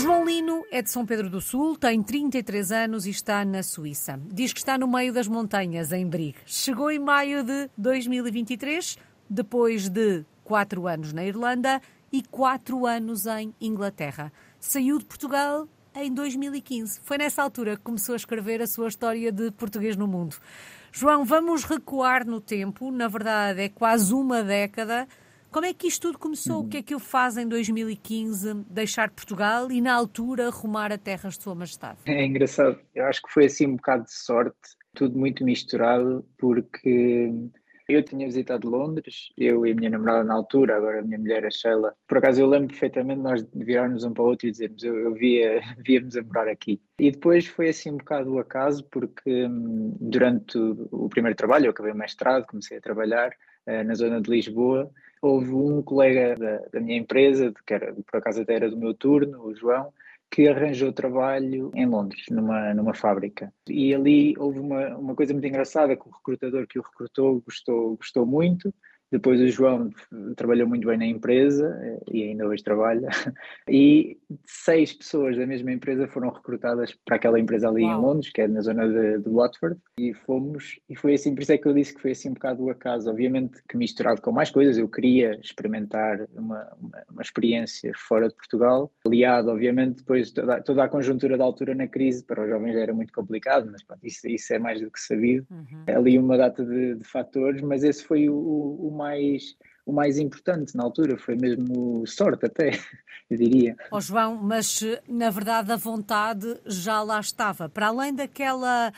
João Lino é de São Pedro do Sul, tem 33 anos e está na Suíça. Diz que está no meio das montanhas, em Brigue. Chegou em maio de 2023, depois de quatro anos na Irlanda e quatro anos em Inglaterra. Saiu de Portugal em 2015. Foi nessa altura que começou a escrever a sua história de português no mundo. João, vamos recuar no tempo, na verdade é quase uma década. Como é que isto tudo começou? O que é que o faz em 2015 deixar Portugal e, na altura, rumar a terras de Sua Majestade? É engraçado. Eu acho que foi assim um bocado de sorte, tudo muito misturado, porque eu tinha visitado Londres, eu e a minha namorada na altura, agora a minha mulher, a Sheila. Por acaso eu lembro perfeitamente nós virarmos um para o outro e dizermos eu, eu via, víamos a morar aqui. E depois foi assim um bocado o acaso, porque hum, durante o, o primeiro trabalho, eu acabei o mestrado, comecei a trabalhar uh, na zona de Lisboa, houve um colega da, da minha empresa, que era, por acaso até era do meu turno, o João, que arranjou trabalho em Londres, numa, numa fábrica. E ali houve uma, uma coisa muito engraçada, que o recrutador que o recrutou gostou, gostou muito, depois o João trabalhou muito bem na empresa eh, e ainda hoje trabalha. E seis pessoas da mesma empresa foram recrutadas para aquela empresa ali Uau. em Londres, que é na zona de, de, Watford. E fomos, e foi assim, por isso é que eu disse que foi assim um bocado o acaso. Obviamente que misturado com mais coisas, eu queria experimentar uma, uma, uma experiência fora de Portugal, aliado, obviamente, depois toda, toda, a conjuntura da altura na crise, para os jovens era muito complicado, mas pronto, isso, isso é mais do que sabido. Uhum. Ali uma data de, de fatores, mas esse foi o, o mais o mais importante na altura, foi mesmo sorte até, eu diria. Ó oh, João, mas na verdade a vontade já lá estava, para além daquela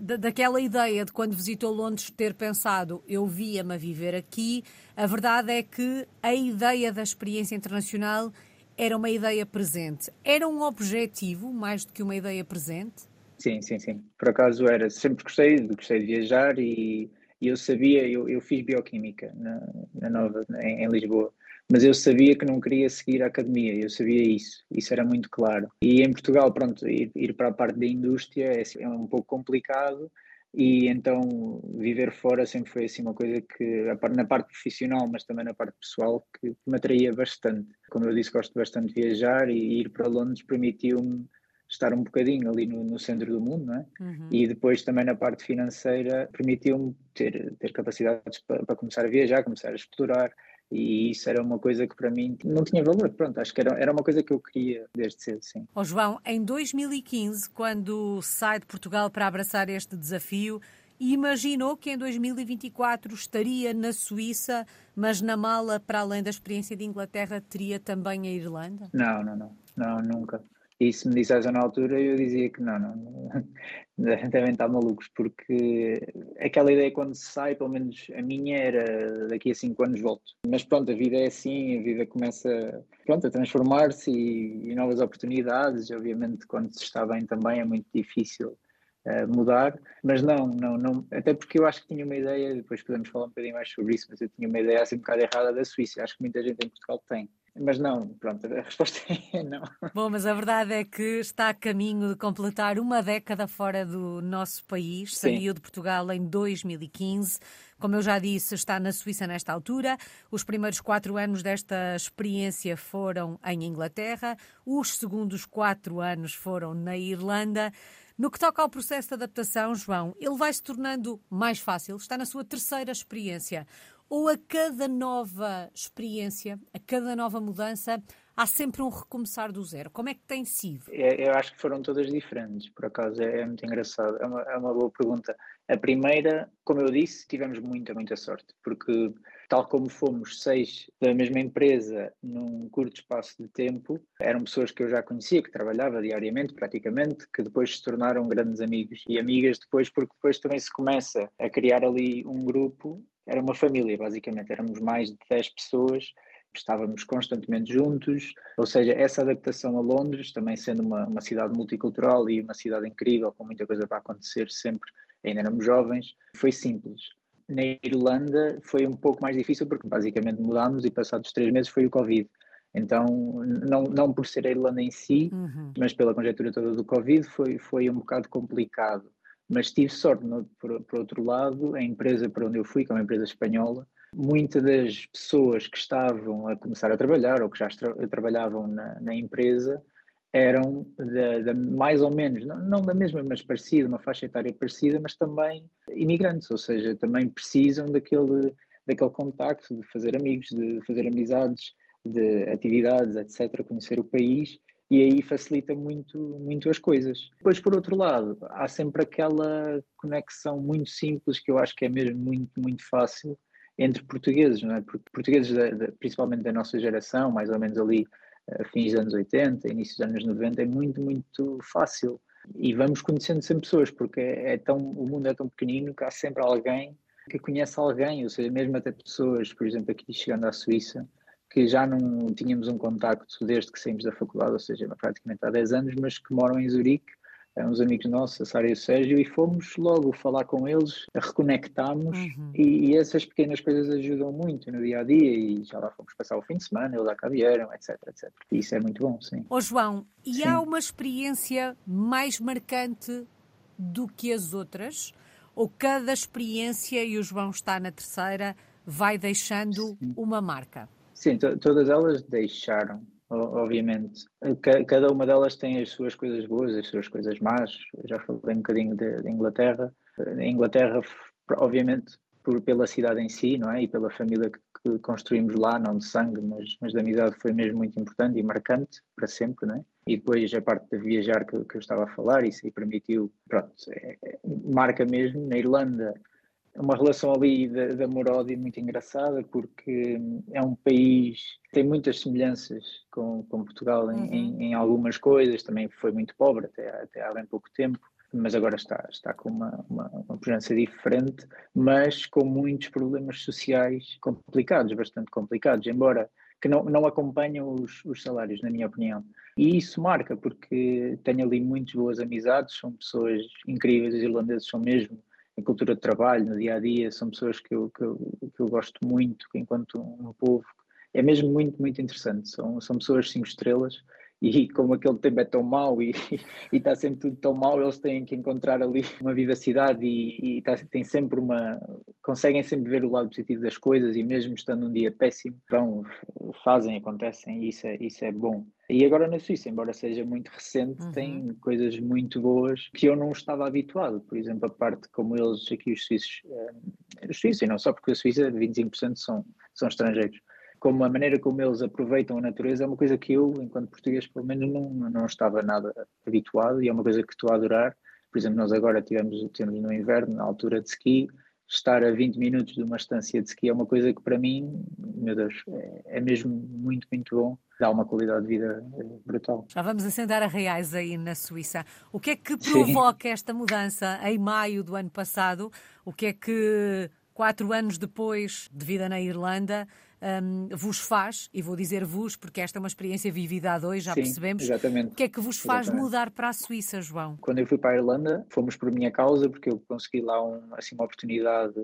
daquela ideia de quando visitou Londres ter pensado eu via-me a viver aqui, a verdade é que a ideia da experiência internacional era uma ideia presente. Era um objetivo mais do que uma ideia presente? Sim, sim, sim. Por acaso era. Sempre gostei, gostei de viajar e e eu sabia, eu, eu fiz bioquímica na, na Nova, em, em, Lisboa, mas eu sabia que não queria seguir a academia, eu sabia isso, isso era muito claro. E em Portugal, pronto, ir, ir para a parte da indústria é, é um pouco complicado, e então viver fora sempre foi assim uma coisa que na parte profissional mas também na parte pessoal que me atraía bastante como eu disse gosto bastante de viajar e ir para Londres permitiu-me estar um bocadinho ali no, no centro do mundo, não é? Uhum. E depois também na parte financeira permitiu-me ter, ter capacidades para, para, começar a viajar, começar a explorar, e isso era uma coisa que para mim não tinha valor. Pronto, acho que era, era uma coisa que eu queria desde cedo, sim. Oh, João, em 2015, quando sai de Portugal para abraçar este desafio, imaginou que em 2024 estaria na Suíça, mas na mala, para além da experiência de Inglaterra, teria também a Irlanda? Não, não, não, não, nunca. E se me dissessem na altura, eu dizia que não, não, devem estar malucos, porque aquela ideia quando se sai, pelo menos a minha era daqui a cinco anos volto. Mas pronto, a vida é assim, a vida começa pronto, a transformar-se e, e, novas oportunidades. Obviamente, quando se está bem também é muito difícil uh, mudar, mas não, não, não, até porque eu acho que tinha uma ideia, depois podemos falar um bocadinho mais sobre isso, mas eu tinha uma ideia assim um bocado errada da Suíça. Acho que muita gente em Portugal tem mas não, pronto, a resposta é não. Bom, mas a verdade é que está a caminho de completar uma década fora do nosso país. Sim. Saiu de Portugal em 2015. Como eu já disse, está na Suíça nesta altura. Os primeiros quatro anos desta experiência foram em Inglaterra. Os segundos quatro anos foram na Irlanda. No que toca ao processo de adaptação, João, ele vai se tornando mais fácil. Está na sua terceira experiência ou a cada nova experiência, a cada nova mudança, há sempre um recomeçar do zero? Como é que tem sido? É, eu acho que foram todas diferentes, por acaso, é, é muito engraçado. É uma, é uma, boa pergunta. A primeira, como eu disse, tivemos muita, muita sorte, porque tal como fomos seis da mesma empresa num curto espaço de tempo, eram pessoas que eu já conhecia, que trabalhava diariamente, praticamente, que depois se tornaram grandes amigos e amigas depois, porque depois também se começa a criar ali um grupo era uma família, basicamente. Éramos mais de 10 pessoas, estávamos constantemente juntos. Ou seja, essa adaptação a Londres, também sendo uma, uma cidade multicultural e uma cidade incrível, com muita coisa para acontecer sempre, ainda éramos jovens, foi simples. Na Irlanda foi um pouco mais difícil porque basicamente mudámos e passados três meses foi o Covid. Então, não, não por ser a Irlanda em si, uhum. mas pela conjectura toda do Covid, foi, foi um bocado complicado mas tive sorte, no, por, por, outro lado, a empresa para onde eu fui, que é uma empresa espanhola, muitas das pessoas que estavam a começar a trabalhar ou que já tra trabalhavam na, na, empresa eram da, da, mais ou menos, não, não, da mesma, mas parecida, uma faixa etária parecida, mas também imigrantes, ou seja, também precisam daquele, daquele contacto, de fazer amigos, de fazer amizades, de atividades, etc., conhecer o país, e aí facilita muito, muito as coisas. Depois, por outro lado, há sempre aquela conexão muito simples que eu acho que é mesmo muito, muito fácil entre portugueses, não é? Portugueses, da, da, principalmente da nossa geração, mais ou menos ali fins dos anos 80, início dos anos 90, é muito, muito fácil. E vamos conhecendo sempre pessoas, porque é, é tão, o mundo é tão pequenino que há sempre alguém que conhece alguém, ou seja, mesmo até pessoas, por exemplo, aqui chegando à Suíça, que já não tínhamos um contacto desde que saímos da faculdade, ou seja, praticamente há 10 anos, mas que moram em Zurique uns amigos nossos, a Sara e o Sérgio, e fomos logo falar com eles, reconectámos, uhum. e, e, essas pequenas coisas ajudam muito no dia a dia, e já lá fomos passar o fim de semana, eles lá cá vieram, etc, etc. E isso é muito bom, sim. Ô João, e sim. há uma experiência mais marcante do que as outras? Ou cada experiência, e o João está na terceira, vai deixando sim. uma marca? Sim, todas elas deixaram obviamente. Cada uma delas tem as suas coisas boas, as suas coisas más. Eu já falei um bocadinho de, de Inglaterra. A Inglaterra, obviamente, por, pela cidade em si, não é? E pela família que, que, construímos lá, não de sangue, mas, mas de amizade, foi mesmo muito importante e marcante para sempre, não é? E depois a parte de viajar que, que eu estava a falar, isso aí permitiu, pronto, é, é, marca mesmo. Na Irlanda, uma relação ali de, de amor-ódio muito engraçada, porque é um país que tem muitas semelhanças com, com Portugal em, uhum. em, em, algumas coisas, também foi muito pobre até, até há bem pouco tempo, mas agora está, está com uma, uma, uma presença diferente, mas com muitos problemas sociais complicados, bastante complicados, embora que não, não acompanham os, os salários, na minha opinião. E isso marca, porque tenho ali muitas boas amizades, são pessoas incríveis, os irlandeses são mesmo em cultura de trabalho, no dia a dia, são pessoas que eu, que eu, que eu gosto muito, enquanto um povo. É mesmo muito, muito interessante. São, são pessoas cinco estrelas e como aquele tempo é tão mau e, e está sempre tudo tão mau, eles têm que encontrar ali uma vivacidade e, e tá, tem sempre uma. conseguem sempre ver o lado positivo das coisas e mesmo estando um dia péssimo, vão, fazem, acontecem e isso é, isso é bom. E agora na Suíça, embora seja muito recente, uhum. tem coisas muito boas que eu não estava habituado. Por exemplo, a parte como eles aqui, os suíços, eh, os suíços, e não só porque a Suíça, 25% são, são estrangeiros como a maneira como eles aproveitam a natureza é uma coisa que eu, enquanto português, pelo menos não, não estava nada habituado e é uma coisa que estou a adorar. Por exemplo, nós agora tivemos, tivemos no inverno, na altura de ski, estar a 20 minutos de uma estância de ski é uma coisa que para mim, meu Deus, é, é mesmo muito, muito bom. Dá uma qualidade de vida eh, brutal. Já vamos assentar a reais aí na Suíça. O que é que provoca Sim. esta mudança em maio do ano passado? O que é que, quatro anos depois de vida na Irlanda, um, vos faz, e vou dizer vos, porque esta é uma experiência vivida há dois, já Sim, percebemos. Exatamente. O que é que vos faz exatamente. mudar para a Suíça, João? Quando eu fui para a Irlanda, fomos por minha causa, porque eu consegui lá um, assim, uma oportunidade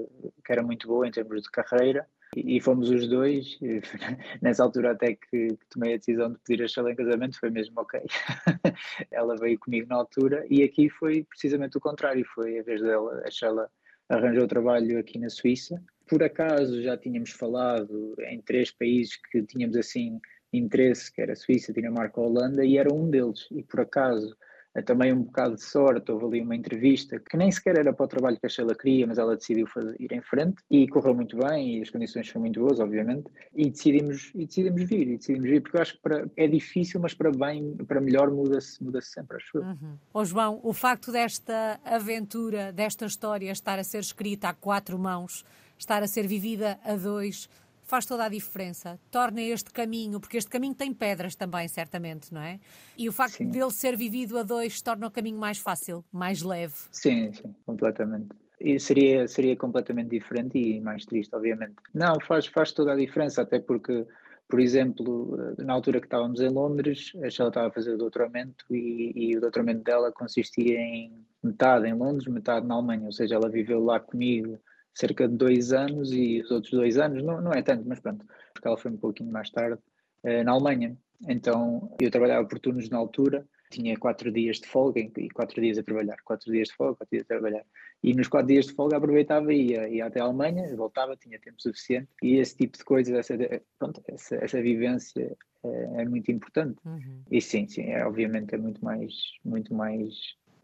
que era muito boa em termos de carreira. E, fomos os dois, nessa altura até que, tomei a decisão de pedir a Sheila em casamento, foi mesmo ok. ela veio comigo na altura e aqui foi precisamente o contrário, foi a vez dela, a Sheila arranjou trabalho aqui na Suíça por acaso já tínhamos falado em três países que tínhamos assim interesse, que era Suíça, Dinamarca, Holanda, e era um deles. E por acaso, é também um bocado de sorte, houve ali uma entrevista que nem sequer era para o trabalho que a Sheila queria, mas ela decidiu fazer, ir em frente e correu muito bem e as condições foram muito boas, obviamente, e decidimos, e decidimos vir, e decidimos vir, porque eu acho que para, é difícil, mas para bem, para melhor muda-se muda -se sempre, acho eu. Uhum. Oh, João, o facto desta aventura, desta história estar a ser escrita a quatro mãos, estar a ser vivida a dois, faz toda a diferença. Torna este caminho, porque este caminho tem pedras também, certamente, não é? E o facto sim. dele ser vivido a dois torna o caminho mais fácil, mais leve. Sim, sim, completamente. E seria, seria completamente diferente e mais triste, obviamente. Não, faz, faz toda a diferença, até porque, por exemplo, na altura que estávamos em Londres, a Sheila estava a fazer o doutoramento e, e o doutoramento dela consistia em metade em Londres, metade na Alemanha, ou seja, ela viveu lá comigo cerca de dois anos e os outros dois anos, não, não é tanto, mas pronto, porque ela foi um pouquinho mais tarde, uh, na Alemanha. Então eu trabalhava por turnos na altura, tinha quatro dias de folga e quatro dias a trabalhar, quatro dias de folga, quatro dias a trabalhar. E nos quatro dias de folga aproveitava e ia, ia até a Alemanha, voltava, tinha tempo suficiente. E esse tipo de coisas, essa, pronto, essa, essa vivência é, é muito importante. Uhum. E sim, sim, é, obviamente é muito mais, muito mais,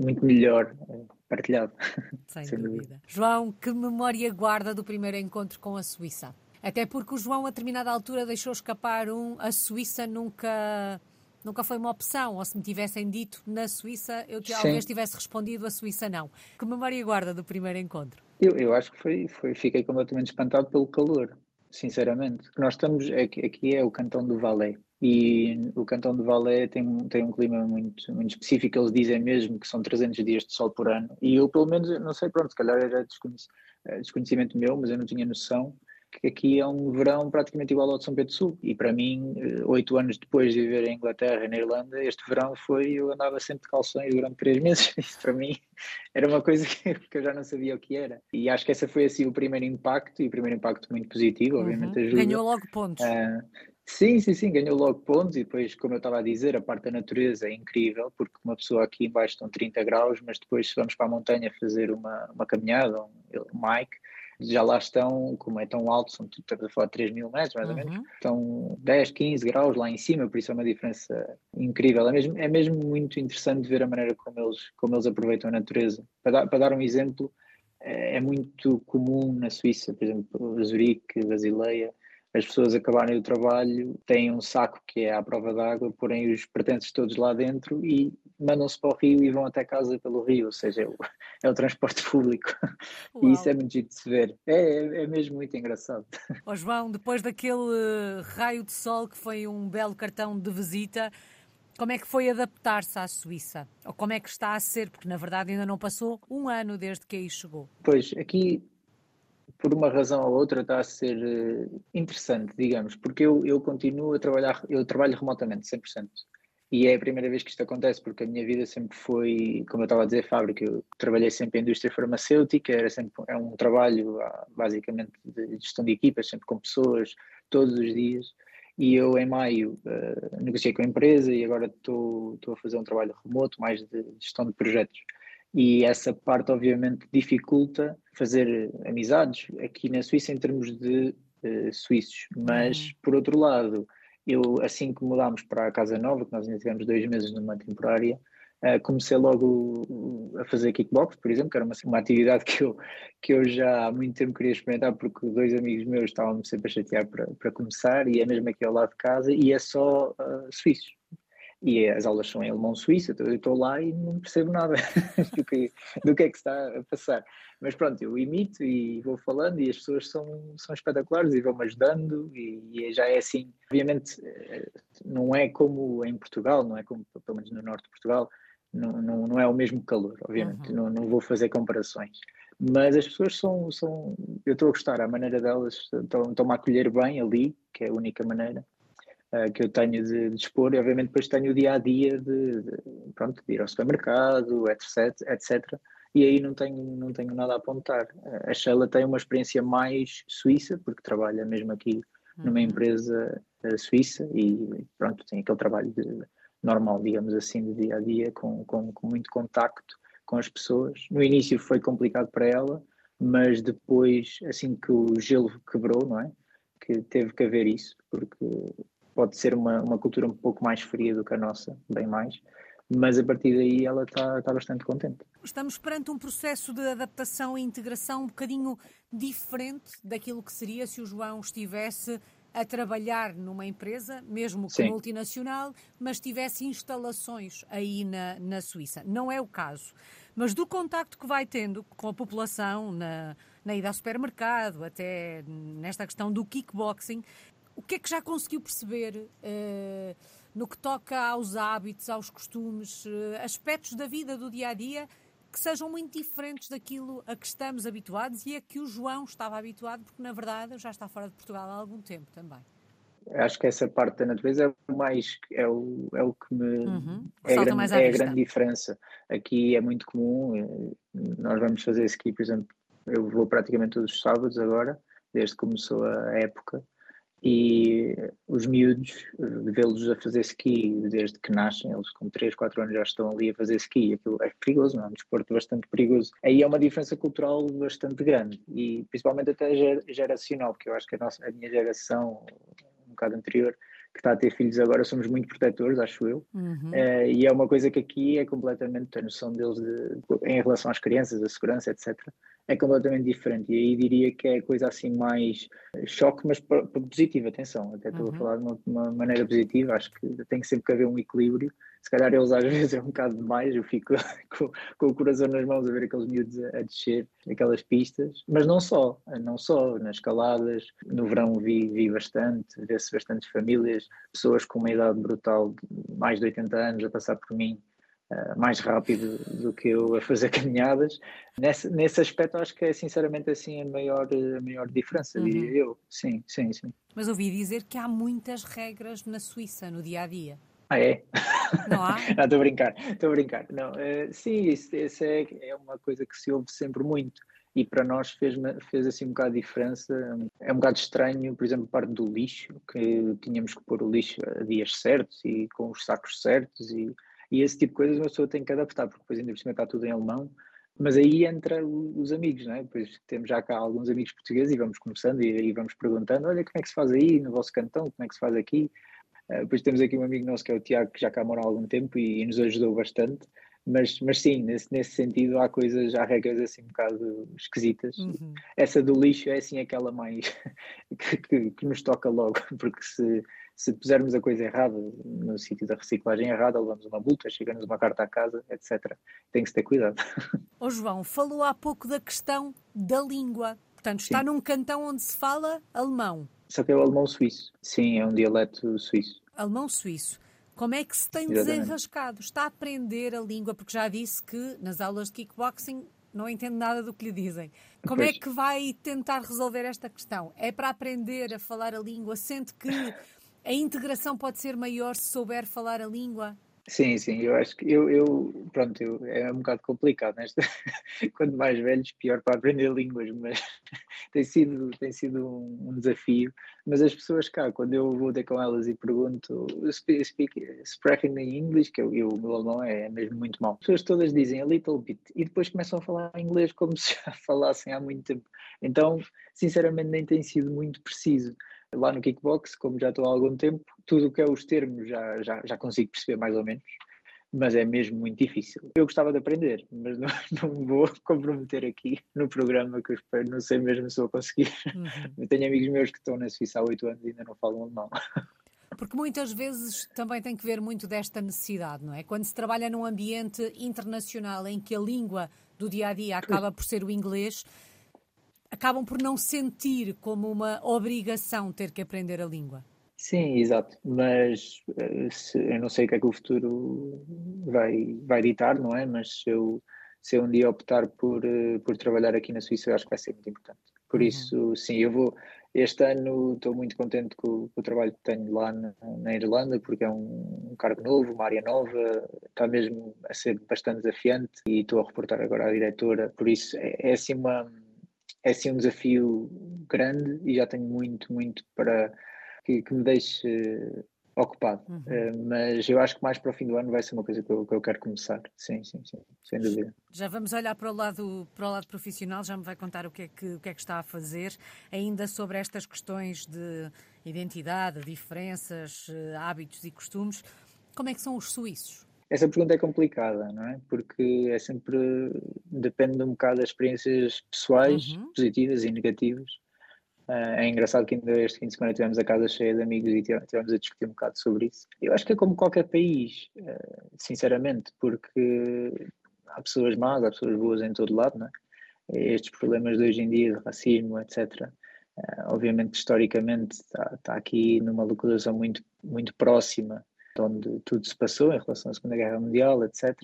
muito melhor é, partilhado. Sem, Sem dúvida. dúvida. João, que memória guarda do primeiro encontro com a Suíça? Até porque o João, a determinada altura, deixou escapar um. A Suíça nunca nunca foi uma opção, ou se me tivessem dito na Suíça, eu talvez tivesse respondido a Suíça não. Que memória guarda do primeiro encontro? Eu, eu acho que foi, foi, fiquei completamente espantado pelo calor, sinceramente. Nós estamos, aqui, aqui é o cantão do Valais, e o cantão do Valais tem, tem um clima muito, muito específico, eles dizem mesmo que são 300 dias de sol por ano, e eu pelo menos, não sei, pronto, se calhar era desconhecimento meu, mas eu não tinha noção, que aqui é um verão praticamente igual ao de São Pedro Sul. E para mim, eh, oito anos depois de viver em Inglaterra e na Irlanda, este verão foi, eu andava sempre de calções durante três meses. Isso para mim era uma coisa que, que, eu já não sabia o que era. E acho que esse foi assim o primeiro impacto, e o primeiro impacto muito positivo, uhum. obviamente ajuda. Ganhou logo pontos. Uh, Sim, sim, sim, ganhou logo pontos e depois, como eu estava a dizer, a parte da natureza é incrível, porque uma pessoa aqui embaixo estão 30 graus, mas depois se vamos para a montanha fazer uma, uma caminhada, um, um hike, já lá estão, como é tão alto, são estamos a falar de 3 mil metros mais ou menos, uhum. estão 10, 15 graus lá em cima, por isso é uma diferença incrível. É mesmo, é mesmo muito interessante ver a maneira como eles, como eles aproveitam a natureza. Para dar, para dar um exemplo, é, é muito comum na Suíça, por exemplo, Zurique, Basileia, as pessoas acabarem o trabalho, têm um saco que é à prova d'água, porém os pertences todos lá dentro e mandam-se para o rio e vão até casa pelo rio, ou seja, é o, é o transporte público. Uau. E isso é muito difícil de se ver. É, é, é, mesmo muito engraçado. Ó oh, João, depois daquele raio de sol que foi um belo cartão de visita, como é que foi adaptar-se à Suíça? Ou como é que está a ser? Porque na verdade ainda não passou um ano desde que aí chegou. Pois, aqui por uma razão ou outra está a ser eh, interessante, digamos, porque eu, eu continuo a trabalhar, eu trabalho remotamente 100%. E é a primeira vez que isto acontece, porque a minha vida sempre foi, como eu estava a dizer, fábrica. Eu trabalhei sempre em indústria farmacêutica, era sempre é um trabalho ah, basicamente de gestão de equipas, sempre com pessoas, todos os dias. E eu, em maio, uh, negociei com a empresa e agora estou a fazer um trabalho remoto, mais de gestão de projetos e essa parte obviamente dificulta fazer amizades aqui na Suíça em termos de uh, suíços, mas uhum. por outro lado, eu assim que mudámos para a casa nova, que nós ainda tivemos dois meses numa temporária, uh, comecei logo a fazer kickbox, por exemplo, que era uma, uma atividade que eu, que eu já há muito tempo queria experimentar, porque dois amigos meus estavam-me sempre a chatear para, para começar, e é mesmo aqui ao lado de casa, e é só uh, suíços e as aulas são em alemão suíço, então eu estou lá e não percebo nada do, que, do que é que está a passar. Mas pronto, eu imito e vou falando e as pessoas são, são espetaculares e vão-me ajudando e, e, já é assim. Obviamente eh, não é como em Portugal, não é como pelo menos no norte de Portugal, não, não, não é o mesmo calor, obviamente, uhum. não, não vou fazer comparações. Mas as pessoas são, são eu estou a gostar, a maneira delas estão, estão-me a acolher bem ali, que é a única maneira uh, que eu tenho de, de expor, e obviamente depois tenho o dia a dia de, de, pronto, de ir ao supermercado, etc, etc. E aí não tenho, não tenho nada a apontar. A Sheila tem uma experiência mais suíça, porque trabalha mesmo aqui numa uhum. empresa uh, suíça e pronto, tem aquele trabalho de, normal, digamos assim, de dia a dia, com, com, com muito contacto com as pessoas. No início foi complicado para ela, mas depois, assim que o gelo quebrou, não é? Que teve que haver isso, porque pode ser uma, uma cultura um pouco mais fria do que a nossa, bem mais, mas a partir daí ela está tá bastante contente. Estamos perante um processo de adaptação e integração um bocadinho diferente daquilo que seria se o João estivesse a trabalhar numa empresa, mesmo que Sim. multinacional, mas tivesse instalações aí na, na Suíça. Não é o caso. Mas do contacto que vai tendo com a população, na, na ida ao supermercado, até nesta questão do kickboxing, o que é que já conseguiu perceber uh, no que toca aos hábitos, aos costumes, uh, aspectos da vida do dia a dia que sejam muito diferentes daquilo a que estamos habituados e a que o João estava habituado, porque na verdade já está fora de Portugal há algum tempo também. Acho que essa parte da natureza é o mais é o, é o que me uhum. é, a grande, é a grande diferença. Aqui é muito comum, eh, nós vamos fazer ski, por exemplo, eu vou praticamente todos os sábados agora, desde que começou a época, e os miúdos, vê-los a fazer ski desde que nascem, eles com 3, 4 anos já estão ali a fazer ski, aquilo é perigoso, não é um desporto bastante perigoso. Aí é uma diferença cultural bastante grande e principalmente até geracional, porque eu acho que a, nossa, a minha geração, um bocado anterior, que está a ter filhos agora, somos muito protetores, acho eu, uhum. uh, e é uma coisa que aqui é completamente, a noção deles de, em relação às crianças, a segurança, etc., é completamente diferente. E aí diria que é coisa assim mais choque, mas positiva, atenção. Até estou uhum. a falar de uma, uma, maneira positiva, acho que tem sempre que haver um equilíbrio. Se calhar eles às vezes é um bocado demais, eu fico com, com o coração nas mãos a ver aqueles miúdos a, a, descer aquelas pistas, mas não só, não só, nas escaladas, no verão vi, vi bastante, vê-se bastantes famílias, pessoas com uma idade brutal, de mais de 80 anos, a passar por mim Uh, mais rápido do que eu a fazer caminhadas. Nesse, nesse aspecto, acho que é sinceramente assim a maior, a maior diferença, uhum. diria eu. Sim, sim, sim. Mas ouvi dizer que há muitas regras na Suíça no dia a dia. Ah, é? Não há? Não, estou a brincar, estou a brincar. Não, uh, sim, isso, isso é, é uma coisa que se ouve sempre muito e para nós fez, fez assim um bocado de diferença. É um bocado estranho, por exemplo, parte do lixo, que tínhamos que pôr o lixo a dias certos e com os sacos certos e e esse tipo de coisas uma pessoa tem que adaptar, porque depois ainda por cima está tudo em alemão. Mas aí entra os amigos, não é? Depois temos já cá alguns amigos portugueses e vamos conversando e, e vamos perguntando: olha, como é que se faz aí no vosso cantão? Como é que se faz aqui? Uh, depois temos aqui um amigo nosso que é o Tiago, que já cá mora há algum tempo e, e nos ajudou bastante. Mas, mas sim, nesse, nesse sentido há coisas, há regras assim um bocado esquisitas. Uhum. Essa do lixo é assim aquela mais que, que, que, nos toca logo, porque se, se pusermos a coisa errada no sítio da reciclagem errada, levamos uma multa, chega-nos uma carta à casa, etc. Tem que se ter cuidado. Ô João, falou há pouco da questão da língua. Portanto, está Sim. num cantão onde se fala alemão. Só que é o alemão suíço. Sim, é um dialeto suíço. Alemão suíço. Como é que se tem desenrascado? Está a aprender a língua? Porque já disse que nas aulas de kickboxing não entende nada do que lhe dizem. Como é pois. é que vai tentar resolver esta questão? É para aprender a falar a língua? Sente que a integração pode ser maior se souber falar a língua? Sim, sim, eu acho que eu, eu pronto, eu, é um bocado complicado, né? quanto mais velhos, pior para aprender línguas, mas tem sido, tem sido um, um, desafio. Mas as pessoas cá, quando eu vou ter com elas e pergunto, speak, speak speaking in English, que eu, eu, o meu alemão é mesmo muito mau, as pessoas todas dizem a little bit e depois começam a falar inglês como se já falassem há muito tempo. Então, sinceramente, nem tem sido muito preciso lá no kickbox, como já estou há algum tempo, tudo o que é os termos já, já, já consigo perceber mais ou menos, mas é mesmo muito difícil. Eu gostava de aprender, mas não, não vou comprometer aqui no programa que eu espero, não sei mesmo se vou conseguir. Uhum. Tenho amigos meus que estão na Suíça há oito anos e ainda não falam alemão. Porque muitas vezes também tem que ver muito desta necessidade, não é? Quando se trabalha num ambiente internacional em que a língua do dia a dia acaba por ser o inglês, acabam por não sentir como uma obrigação ter que aprender a língua. Sim, exato, mas eh, se, eu não sei o que é que o futuro vai, vai ditar, não é? Mas se eu, se eu um dia optar por, eh, por trabalhar aqui na Suíça, eu acho que vai ser muito importante. Por uhum. isso, sim, eu vou. Este ano estou muito contente com, com, o trabalho que tenho lá na, na Irlanda, porque é um, um, cargo novo, uma área nova, está mesmo a ser bastante desafiante e estou a reportar agora à diretora. Por isso, é, é assim uma é sim um desafio grande e já tenho muito, muito para que, que me deixe ocupado. Uhum. Uh, mas eu acho que mais para o fim do ano vai ser uma coisa que eu, que eu, quero começar. Sim, sim, sim, sem dúvida. Já vamos olhar para o lado, para o lado profissional, já me vai contar o que, é que, o que é que está a fazer, ainda sobre estas questões de identidade, diferenças, eh, hábitos e costumes. Como é que são os suíços? Essa pergunta é complicada, não é? Porque é sempre. depende um bocado das experiências pessoais, uhum. positivas e negativas. Uh, é engraçado que ainda este fim de semana tivemos a casa cheia de amigos e tivemos a discutir um bocado sobre isso. Eu acho que é como qualquer país, uh, sinceramente, porque há pessoas más, há pessoas boas em todo lado, não é? Estes problemas de hoje em dia, de racismo, etc. Uh, obviamente, historicamente, está, está aqui numa localização muito, muito próxima onde tudo se passou em relação à Segunda Guerra Mundial, etc.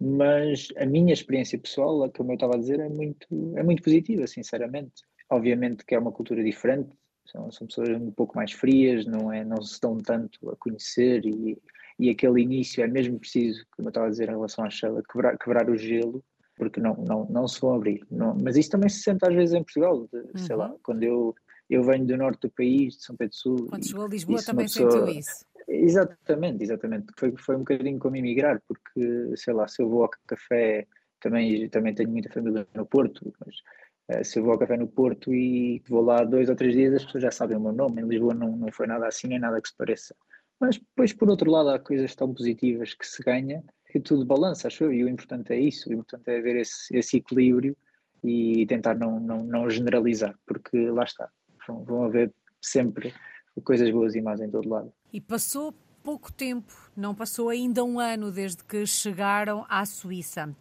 Mas a minha experiência pessoal, como eu estava a dizer, é muito, é muito positiva, sinceramente. Obviamente que é uma cultura diferente, são, são pessoas um pouco mais frias, não, é, não se dão tanto a conhecer e, e aquele início é mesmo preciso, como eu estava a dizer em relação à Sheila, quebrar, quebrar o gelo, porque não, não, não se vão abrir. Não, mas isso também se sente às vezes em Portugal, de, uhum. sei lá, quando eu eu venho do norte do país, de São Pedro do Sul. Quando chegou a Lisboa também pessoa... sentiu isso? Exatamente, exatamente. Foi, foi um bocadinho como emigrar, porque, sei lá, se eu vou ao café, também, também tenho muita família no Porto, mas uh, se eu vou ao café no Porto e vou lá dois ou três dias, as pessoas já sabem o meu nome. Em Lisboa não, não foi nada assim, nem nada que se pareça. Mas depois, por outro lado, há coisas tão positivas que se ganha que tudo balança, acho eu, e o importante é isso, o importante é ver esse, esse equilíbrio e tentar não, não, não generalizar, porque lá está, vão, vão haver sempre coisas boas e más em todo lado. E passou pouco tempo, não passou ainda um ano desde que chegaram à Suíça.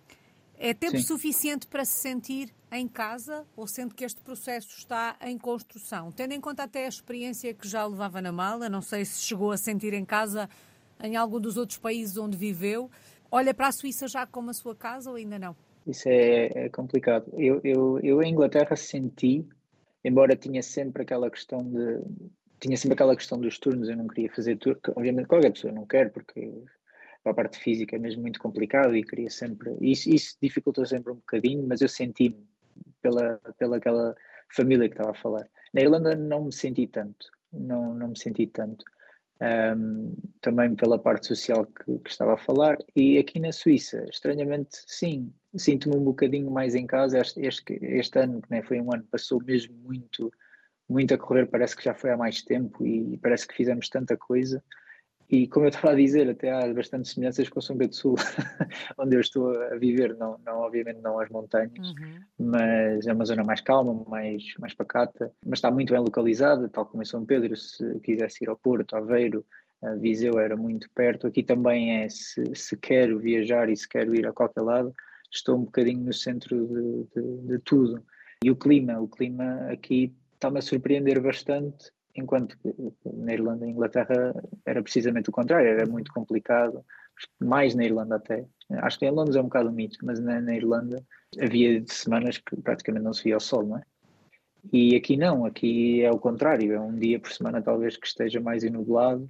É tempo Sim. suficiente para se sentir em casa ou sendo que este processo está em construção? Tendo em conta até a experiência que já levava na mala, não sei se chegou a sentir em casa em algum dos outros países onde viveu, olha para a Suíça já como a sua casa ou ainda não? Isso é, é complicado. Eu, eu, eu em Inglaterra senti, embora tinha sempre aquela questão de tinha sempre aquela questão dos turnos, eu não queria fazer turno, obviamente qualquer pessoa não quer, porque a parte física é mesmo muito complicado e queria sempre, isso, isso dificultou sempre um bocadinho, mas eu senti-me pela, pela aquela família que estava a falar. Na Irlanda não me senti tanto, não, não me senti tanto um, também pela parte social que, que, estava a falar. E aqui na Suíça, estranhamente, sim, sinto-me um bocadinho mais em casa. Este, este, este ano, que nem foi um ano, passou mesmo muito, muito a correr, parece que já foi há mais tempo e parece que fizemos tanta coisa. E como eu estava a dizer, até há bastantes semelhanças com São Pedro do Sul, onde eu estou a viver, não, não obviamente não as montanhas, uhum. mas é uma zona mais calma, mais, mais pacata, mas está muito bem localizada, tal como em São Pedro, se quisesse ir ao Porto, Aveiro, Viseu era muito perto, aqui também é, se, se quero viajar e se quero ir a qualquer lado, estou um bocadinho no centro de, de, de tudo. E o clima, o clima aqui está-me a surpreender bastante, enquanto na Irlanda e Inglaterra era precisamente o contrário, era muito complicado, mais na Irlanda até. Acho que em Londres é um bocado um mito, mas na, na Irlanda havia semanas que praticamente não se via o sol, não é? E aqui não, aqui é o contrário, é um dia por semana talvez que esteja mais enublado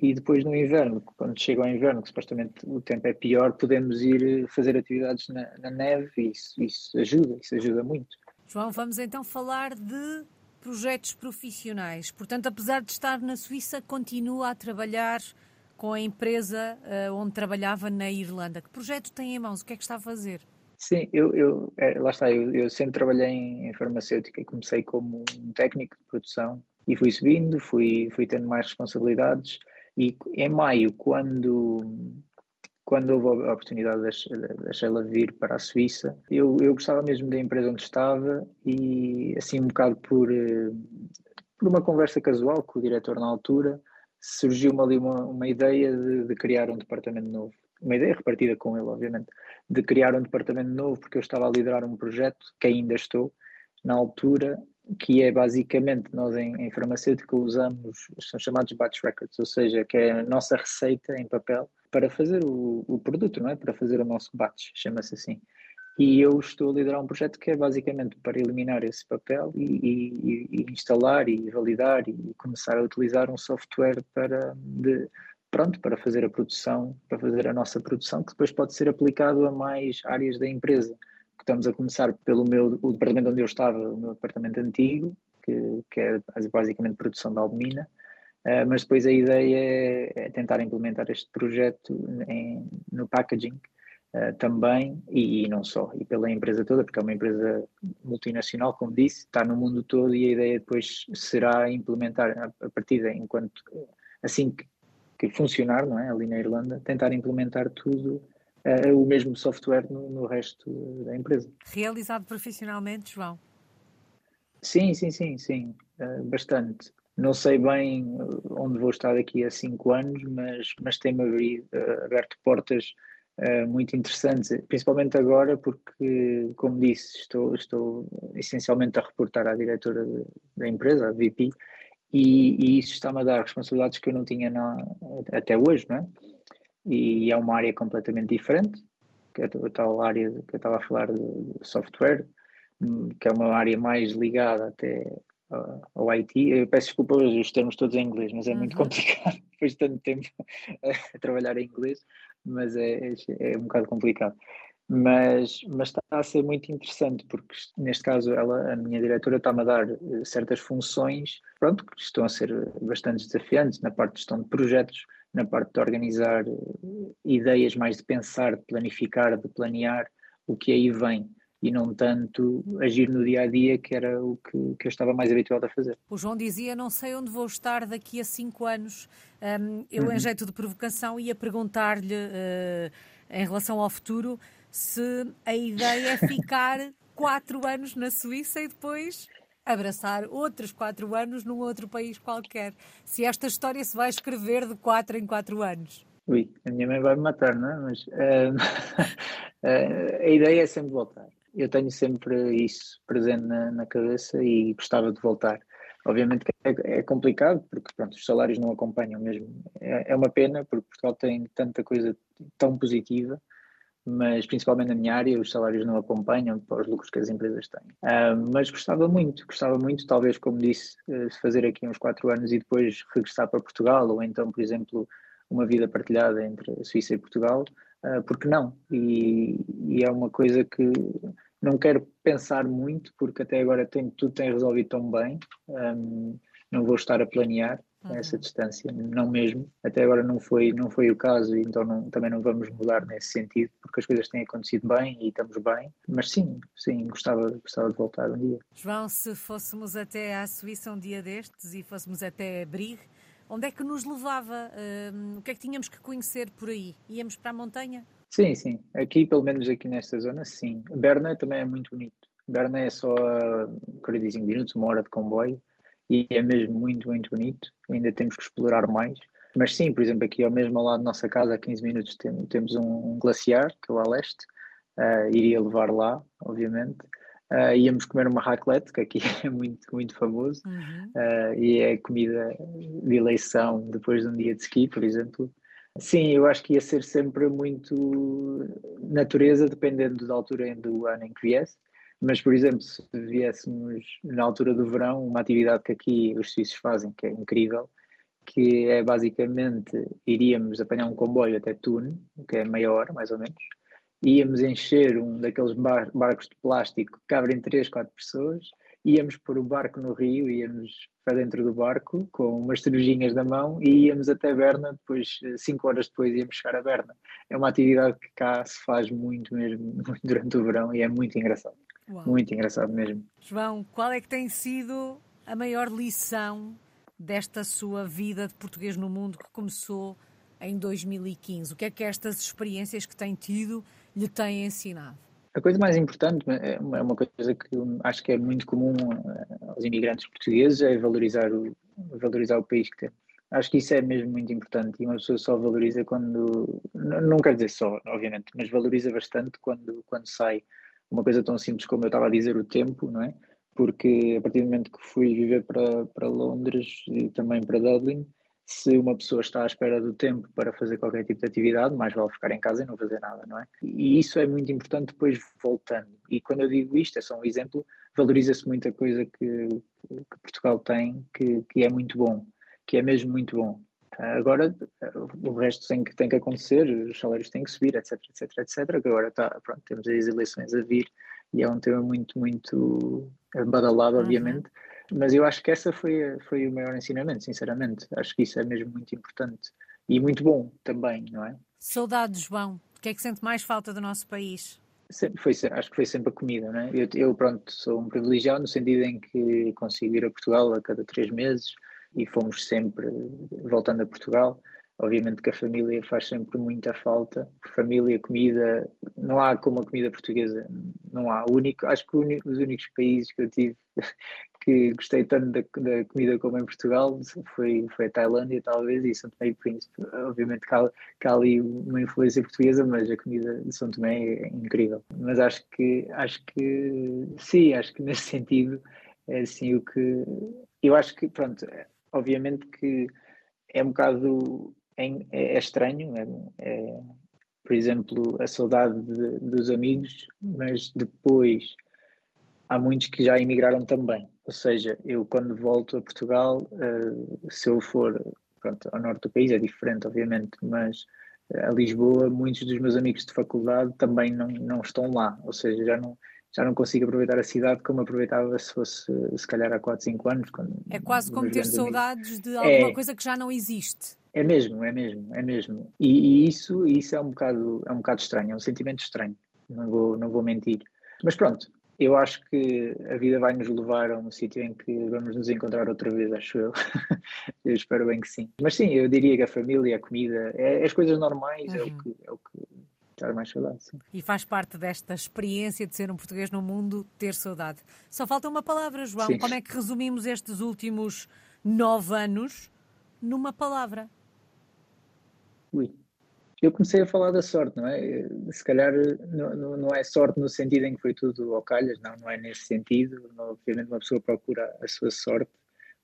e depois no inverno, quando chega ao inverno, que supostamente o tempo é pior, podemos ir fazer atividades na, na neve e isso, isso ajuda, isso ajuda muito. João, vamos então falar de projetos profissionais. Portanto, apesar de estar na Suíça, continua a trabalhar com a empresa uh, onde trabalhava na Irlanda. Que projeto tem em mãos? O que é que está a fazer? Sim, eu, eu é, lá está, eu, eu, sempre trabalhei em, farmacêutica e comecei como um técnico de produção e fui subindo, fui, fui tendo mais responsabilidades e em maio, quando quando houve a oportunidade da Sheila vir para a Suíça, eu, eu gostava mesmo da empresa onde estava e, assim, um bocado por, eh, por uma conversa casual com o diretor na altura, surgiu-me ali uma, uma ideia de, de, criar um departamento novo. Uma ideia repartida com ele, obviamente, de criar um departamento novo, porque eu estava a liderar um projeto, que ainda estou, na altura, que é basicamente, nós em, em farmacêutica usamos, são chamados batch records, ou seja, que é a nossa receita em papel, para fazer o, o produto, não é? Para fazer o nosso batch, chama-se assim. E eu estou a liderar um projeto que é basicamente para eliminar esse papel e, e, e instalar e validar e começar a utilizar um software para de, pronto para fazer a produção, para fazer a nossa produção, que depois pode ser aplicado a mais áreas da empresa. Estamos a começar pelo meu o departamento onde eu estava, o meu departamento antigo, que, que é basicamente produção de albumina, Uh, mas depois a ideia é, é, tentar implementar este projeto em, no packaging uh, também e, e, não só, e pela empresa toda, porque é uma empresa multinacional, como disse, está no mundo todo e a ideia depois será implementar a, a partir de enquanto assim que, que, funcionar, não é, ali na Irlanda, tentar implementar tudo uh, o mesmo software no, no resto da empresa. Realizado profissionalmente, João? Sim, sim, sim, sim, bastante. Não sei bem uh, onde vou estar daqui a cinco anos, mas, mas tem-me uh, aberto portas uh, muito interessantes, principalmente agora porque, como disse, estou, estou essencialmente a reportar à diretora de, da empresa, a VP, e, e isso está-me a dar responsabilidades que eu não tinha na, até hoje, não é? E é uma área completamente diferente, que é a tal área que eu estava a falar de software, hum, que é uma área mais ligada até ao IT. Eu peço desculpa os termos todos em inglês, mas é uhum. muito complicado depois de tanto tempo a trabalhar em inglês, mas é, é, é, um bocado complicado. mas, mas está a ser muito interessante, porque neste caso ela, a minha diretora está-me a dar eh, certas funções, pronto, que estão a ser bastante desafiantes na parte de gestão de projetos, na parte de organizar eh, ideias, mais de pensar, de planificar, de planear o que aí vem e não tanto agir no dia a dia, que era o que, que eu estava mais habituado a fazer. O João dizia: Não sei onde vou estar daqui a cinco anos. Um, eu, uhum. em jeito de provocação, ia perguntar-lhe, uh, em relação ao futuro, se a ideia é ficar quatro anos na Suíça e depois abraçar outros quatro anos num outro país qualquer. Se esta história se vai escrever de quatro em quatro anos. Ui, a minha mãe vai me matar, não é? Mas uh, uh, a ideia é sempre voltar. Eu tenho sempre isso presente na, na cabeça e gostava de voltar. Obviamente é, é complicado, porque pronto, os salários não acompanham mesmo. É, é uma pena, porque Portugal tem tanta coisa tão positiva mas principalmente na minha área os salários não acompanham para os lucros que as empresas têm. Uh, mas gostava muito, gostava muito, talvez, como disse, uh, fazer aqui uns quatro anos e depois regressar para Portugal, ou então, por exemplo, uma vida partilhada entre a Suíça e Portugal, uh, porque não? E, e, é uma coisa que não quero pensar muito, porque até agora tem, tudo tem resolvido tão bem, um, não vou estar a planear, uhum. essa distância, não mesmo. Até agora não foi, não foi o caso, então não, também não vamos mudar nesse sentido, porque as coisas têm acontecido bem e estamos bem. Mas sim, sim, gostava, gostava de voltar um dia. João, se fôssemos até à Suíça um dia destes e fôssemos até Brigue, onde é que nos levava? Uh, o que é que tínhamos que conhecer por aí? Íamos para a montanha? Sim, sim. Aqui, pelo menos aqui nesta zona, sim. Berna também é muito bonito. Berna é só a 45 minutos, uma hora de comboio e é mesmo muito, muito bonito. Ainda temos que explorar mais. Mas sim, por exemplo, aqui ao mesmo lado da nossa casa, a 15 minutos, temos um glaciar, que é o Aleste. Uh, iria levar lá, obviamente. Uh, íamos comer uma raclette, que aqui é muito, muito famoso, uhum. uh, e é comida de eleição depois de um dia de ski, por exemplo. Sim, eu acho que ia ser sempre muito natureza, dependendo da altura do ano em que viesse. Mas, por exemplo, se viéssemos na altura do verão, uma atividade que aqui os suíços fazem, que é incrível, que é basicamente iríamos apanhar um comboio até Thun, que é meia hora mais ou menos, íamos encher um daqueles bar barcos de plástico que cabrem 3, 4 pessoas, íamos pôr o barco no rio, íamos para dentro do barco com umas cervejinhas na mão e íamos até Berna, depois, 5 horas depois íamos chegar a Berna. É uma atividade que cá se faz muito mesmo durante o verão e é muito engraçado. Uau. Muito engraçado mesmo. João, qual é que tem sido a maior lição desta sua vida de português no mundo que começou em 2015? O que é que estas experiências que tem tido lhe têm ensinado? A coisa mais importante é, é uma coisa que acho que é muito comum eh, aos imigrantes portugueses é valorizar o, valorizar o país que temos. Acho que isso é mesmo muito importante e uma pessoa só valoriza quando, não quer dizer só, obviamente, mas valoriza bastante quando, quando sai uma coisa tão simples como eu estava a dizer, o tempo, não é? Porque a partir do momento que fui viver para, para Londres e também para Dublin, se uma pessoa está à espera do tempo para fazer qualquer tipo de atividade, mais vale ficar em casa e não fazer nada, não é? E isso é muito importante depois voltando. E quando eu digo isto, é só um exemplo, valoriza-se muita coisa que, que Portugal tem que, que é muito bom, que é mesmo muito bom. Agora o resto tem que, tem que acontecer, os salários têm que subir, etc, etc, etc. Que agora está, pronto, temos as eleições a vir e é um tema muito, muito badalado, uhum. Mas eu acho que essa foi, foi o maior ensinamento, sinceramente. Acho que isso é mesmo muito importante e muito bom também, não é? Saudades, João. O que é que sente mais falta do nosso país? Foi, acho que foi sempre a comida, não é? Eu, eu, pronto, sou um privilegiado no sentido em que consigo ir a Portugal a cada três meses e fomos sempre voltando a Portugal. Obviamente que a família faz sempre muita falta. Família, comida, não há como a comida portuguesa, não há. O único, acho que os únicos países que eu tive que gostei tanto da, da, comida como em Portugal foi, foi a Tailândia, talvez, e São Tomé e Príncipe. Obviamente que há, que há ali uma influência portuguesa, mas a comida de São Tomé é incrível. Mas acho que, acho que sim, acho que nesse sentido é assim o que. Eu acho que, pronto, obviamente que é um bocado é, é estranho, é, é, por exemplo, a saudade de, dos amigos, mas depois há muitos que já emigraram também. Ou seja, eu quando volto a Portugal, uh, se eu for pronto, ao norte do país é diferente, obviamente, mas a Lisboa, muitos dos meus amigos de faculdade também não, não estão lá, ou seja, já não, já não consigo aproveitar a cidade como aproveitava se fosse, se calhar, há 4, 5 anos. é quase como ter saudades amigos. de alguma é, coisa que já não existe. É mesmo, é mesmo, é mesmo. E, e, isso, isso é, um bocado, é um bocado estranho, é um sentimento estranho, não vou, não vou mentir. Mas pronto, eu acho que a vida vai nos levar a um sítio em que vamos nos encontrar outra vez, acho eu. eu espero bem que sim. Mas sim, eu diria que a família, a comida, é, as coisas normais, uhum. é, o uhum. que, é o que mais saudade. Sim. E faz parte desta experiência de ser um português no mundo, ter saudade. Só falta uma palavra, João. Sim. Como é que resumimos estes últimos nove anos numa palavra? Ui eu comecei a falar da sorte, não é? Se calhar não, não é sorte no sentido em que foi tudo ao calhas, não, não é nesse sentido. Obviamente uma pessoa procura a sua sorte,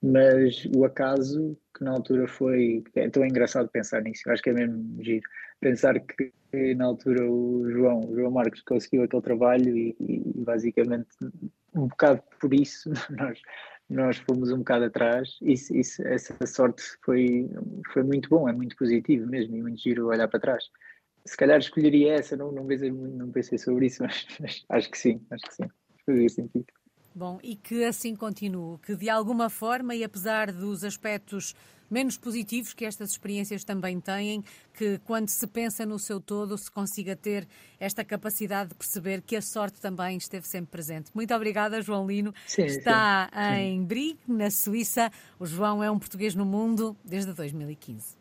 mas o acaso, que na altura foi. É tão engraçado pensar nisso, acho que é mesmo giro. Pensar que na altura o João, o João Marcos conseguiu aquele trabalho e, e basicamente um bocado por isso nós nós fomos um bocado atrás. Isso, isso, essa sorte foi, foi muito bom, é muito positivo mesmo e muito giro olhar para trás. Se calhar escolheria essa, não, não, pensei, não pensei sobre isso, mas, mas acho que sim, acho que sim, fazia sentido. Bom, e que assim continue, que de alguma forma, e apesar dos aspectos menos positivos que estas experiências também têm, que quando se pensa no seu todo se consiga ter esta capacidade de perceber que a sorte também esteve sempre presente. Muito obrigada, João Lino. Sim, Está sim, em Brigue, na Suíça. O João é um português no mundo desde 2015.